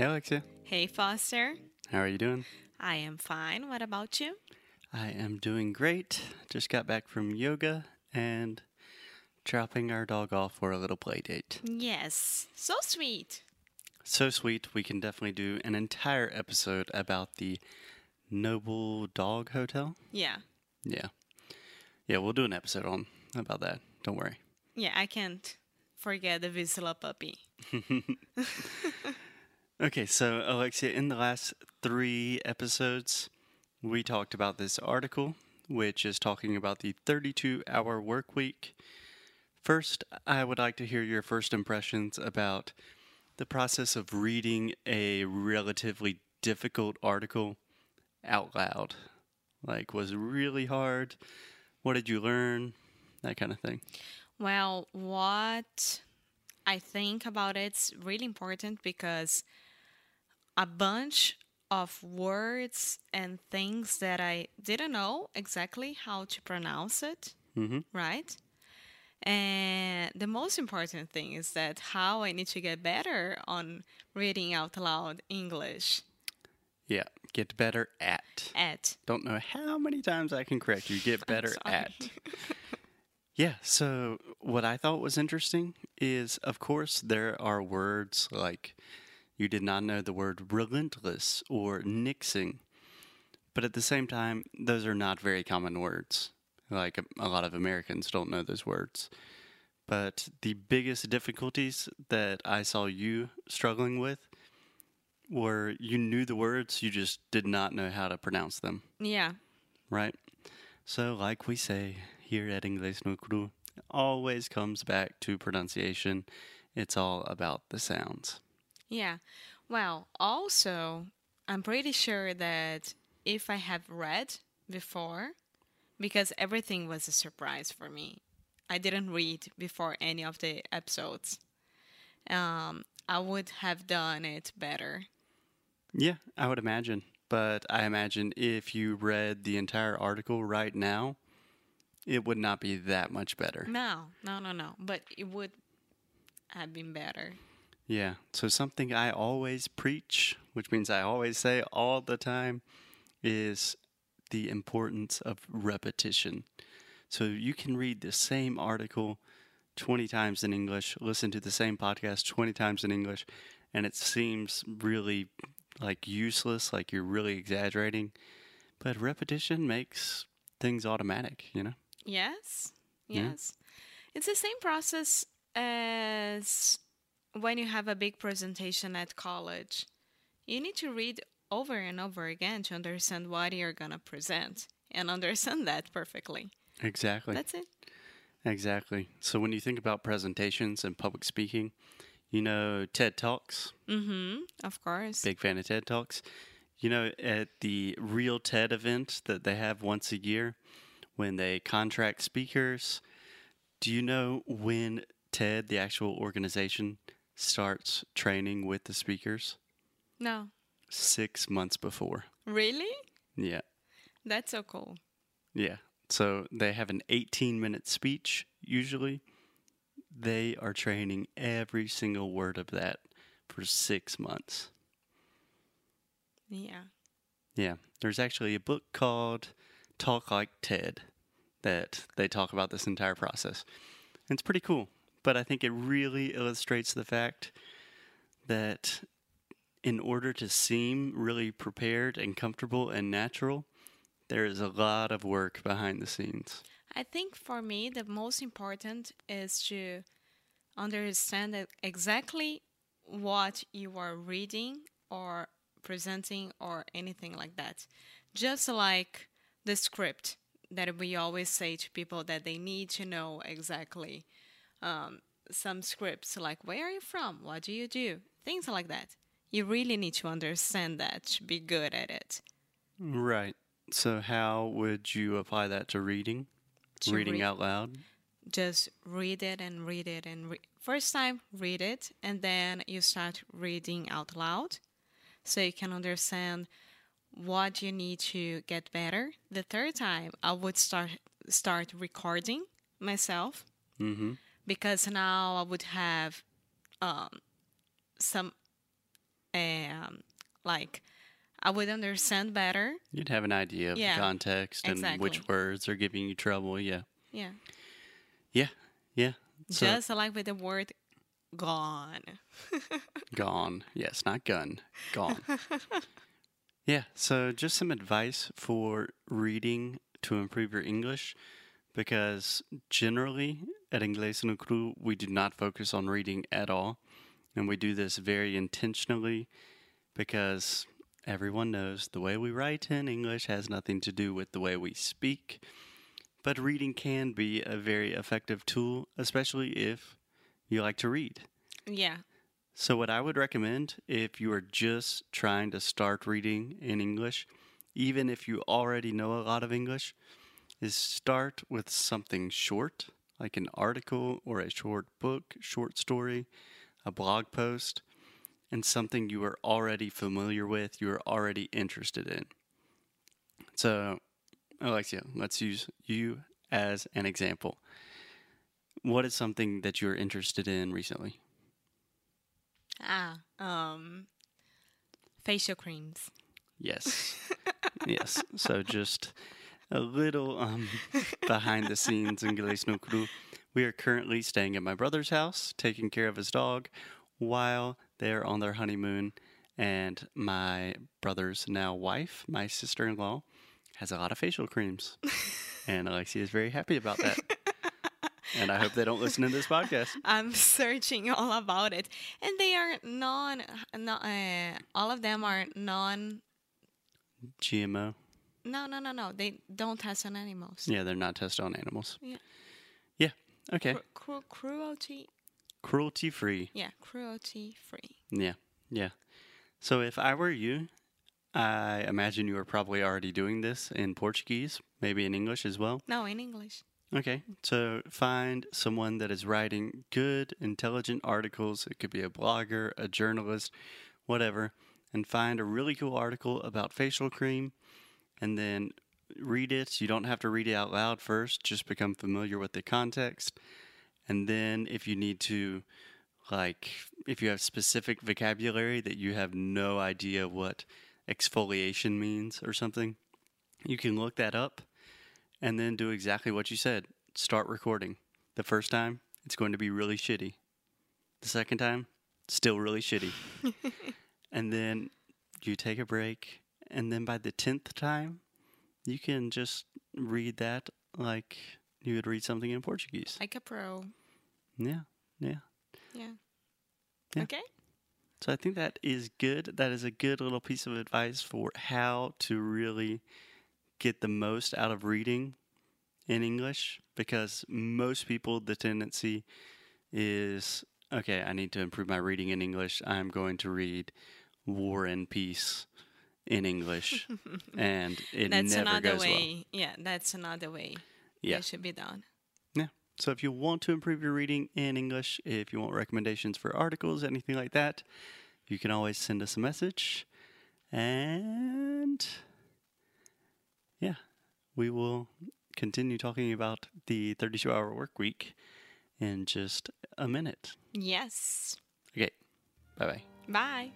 Hey, Alexia. Hey, Foster. How are you doing? I am fine. What about you? I am doing great. Just got back from yoga and dropping our dog off for a little play date. Yes, so sweet. So sweet, we can definitely do an entire episode about the Noble Dog Hotel. Yeah. Yeah. Yeah, we'll do an episode on about that. Don't worry. Yeah, I can't forget the Vizsla puppy. Okay, so Alexia, in the last three episodes, we talked about this article, which is talking about the 32 hour work week. First, I would like to hear your first impressions about the process of reading a relatively difficult article out loud. Like, was really hard? What did you learn? That kind of thing. Well, what I think about it's really important because a bunch of words and things that I didn't know exactly how to pronounce it, Mm-hmm. right? And the most important thing is that how I need to get better on reading out loud English Yeah, get better at. at Don't know how many times I can correct you. Get better at. Yeah, so what I thought was interesting is, of course, there are words like you did not know the word relentless or nixing, but at the same time, those are not very common words. Like a, a lot of Americans don't know those words. But the biggest difficulties that I saw you struggling with were you knew the words, you just did not know how to pronounce them Yeah. right? So, like we say here at Inglés no Cru, it always comes back to pronunciation. It's all about the sounds. Yeah. Well, also, I'm pretty sure that if I have read before, because everything was a surprise for me, I didn't read before any of the episodes. Um, I would have done it better. Yeah, I would imagine. But I imagine if you read the entire article right now, it would not be that much better. No, no, no, no. But it would have been better. Yeah. So, something I always preach, which means I always say all the time, is the importance of repetition. So, you can read the same article 20 times in English, listen to the same podcast 20 times in English, and it seems really like useless, like you're really exaggerating. But repetition makes things automatic, you know? Yes. Yeah. Yes. It's the same process as when you have a big presentation at college. You need to read over and over again to understand what you're going to present and understand that perfectly. Exactly. That's it. Exactly. So, when you think about presentations and public speaking, you know, TED Talks. Mm-hmm. Of course. Big fan of TED Talks. You know, at the Real TED event that they have once a year when they contract speakers, do you know when TED, the actual organization, starts training with the speakers? No. Six months before. Really? Yeah. That's so cool. Yeah. So they have an 18 minute speech usually. They are training every single word of that for six months. Yeah. Yeah, there's actually a book called Talk Like Ted that they talk about this entire process. It's pretty cool, but I think it really illustrates the fact that in order to seem really prepared and comfortable and natural, there is a lot of work behind the scenes. I think for me, the most important is to understand exactly what you are reading or presenting or anything like that. Just like the script that we always say to people that they need to know exactly um, some scripts, like where are you from? What do you do? Things like that. You really need to understand that to be good at it. Right. So, how would you apply that to reading? To reading read- out loud? just read it and read it and re- first time read it and then you start reading out loud so you can understand what you need to get better the third time i would start start recording myself Mm-hmm. Because now i would have um, some uh, like I would understand better. You'd have an idea of Yeah, the context and exactly. which words are giving you trouble. Yeah. Yeah. Yeah. Yeah. So Just like with the word gone. gone. Yes, not gun. Gone. yeah. So just some advice for reading to improve your English because generally at Inglés no Cru, we do not focus on reading at all. And we do this very intentionally because everyone knows the way we write in English has nothing to do with the way we speak. But reading can be a very effective tool, especially if you like to read. Yeah. So, what I would recommend if you are just trying to start reading in English, even if you already know a lot of English, is start with something short, like an article or a short book, short story, a blog post, and something you are already familiar with, you are already interested in. So, Alexia, let's use you as an example. What is something that you're interested in recently? Ah. Um facial creams. Yes. yes. So just a little um, behind the scenes in Inglés no Cru. We are currently staying at my brother's house, taking care of his dog, while they're on their honeymoon. And my brother's now wife, my sister in law, has a lot of facial creams. and Alexia is very happy about that. and I hope they don't listen to this podcast. I'm searching all about it, and they are non. non uh, all of them are non. GMO. No, no, no, no. They don't test on animals. Yeah, they're not tested on animals. Yeah. Yeah. Okay. Cru- cru- cruelty. Cruelty free. Yeah, cruelty free. Yeah, yeah. So if I were you, I imagine you are probably already doing this in Portuguese, maybe in English as well. No, in English. Okay, so find someone that is writing good, intelligent articles. It could be a blogger, a journalist, whatever, and find a really cool article about facial cream and then read it. You don't have to read it out loud first, just become familiar with the context. And then if you need to, like, if you have specific vocabulary that you have no idea what exfoliation means or something, you can look that up and then do exactly what you said. Start recording. The first time, it's going to be really shitty. The second time, still really shitty. and then you take a break, and then by the 10th time, you can just read that like you would read something in Portuguese. Like a pro. Yeah, yeah. Yeah. Yeah. Okay. So I think that is good. That is a good little piece of advice for how to really get the most out of reading in English because most people the tendency is okay, I need to improve my reading in English. I'm going to read War and Peace in English and it that's never another goes well. way. Yeah, that's another way. Yeah. It should be done. Yeah. So if you want to improve your reading in English, if you want recommendations for articles, anything like that, you can always send us a message. And yeah, we will continue talking about the 32 hour work week in just a minute. Yes. Okay. Bye bye. Bye.